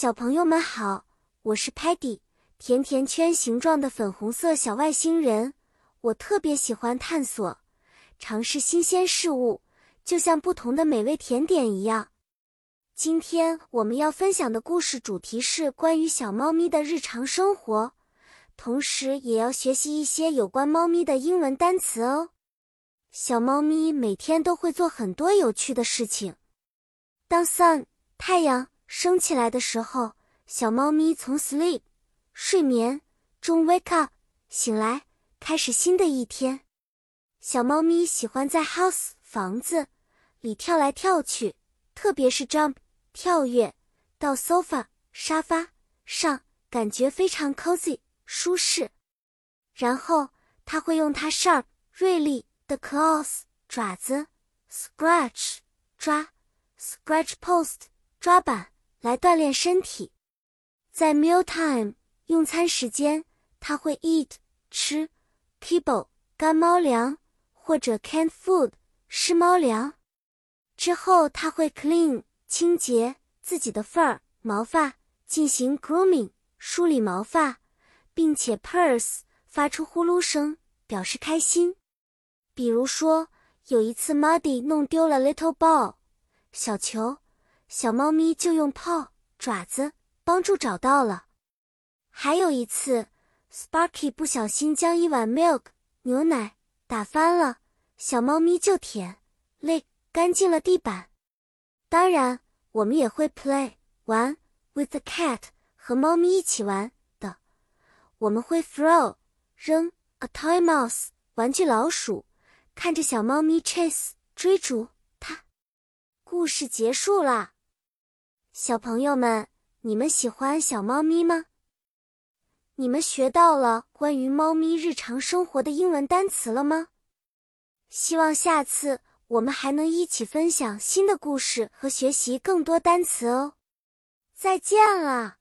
小朋友们好，我是 Patty，甜甜圈形状的粉红色小外星人。我特别喜欢探索、尝试新鲜事物，就像不同的美味甜点一样。今天我们要分享的故事主题是关于小猫咪的日常生活，同时也要学习一些有关猫咪的英文单词哦。小猫咪每天都会做很多有趣的事情。当 sun 太阳升起来的时候，小猫咪从 sleep 睡眠中 wake up 醒来，开始新的一天。小猫咪喜欢在 house 房子里跳来跳去，特别是 jump 跳跃到 sofa 沙发上，感觉非常 cozy 舒适。然后它会用它 sharp 锐利的 claws 爪子 scratch 抓 scratch post 抓板来锻炼身体。在 meal time 用餐时间，它会 eat 吃 kibble 干猫粮或者 canned food 湿猫粮。之后，它会 clean 清洁自己的份儿毛发，进行 grooming 梳理毛发，并且 purrs 发出呼噜声，表示开心。比如说，有一次 Muddy 弄丢了 little ball 小球，小猫咪就用 paw 爪子帮助找到了。还有一次，Sparky 不小心将一碗 milk 牛奶打翻了，小猫咪就舔 lick 干净了地板。当然，我们也会 play 玩 with the cat 和猫咪一起玩的。我们会 throw 扔 a toy mouse 玩具老鼠。看着小猫咪 chase 追逐它，故事结束了。小朋友们，你们喜欢小猫咪吗？你们学到了关于猫咪日常生活的英文单词了吗？希望下次我们还能一起分享新的故事和学习更多单词哦。再见了。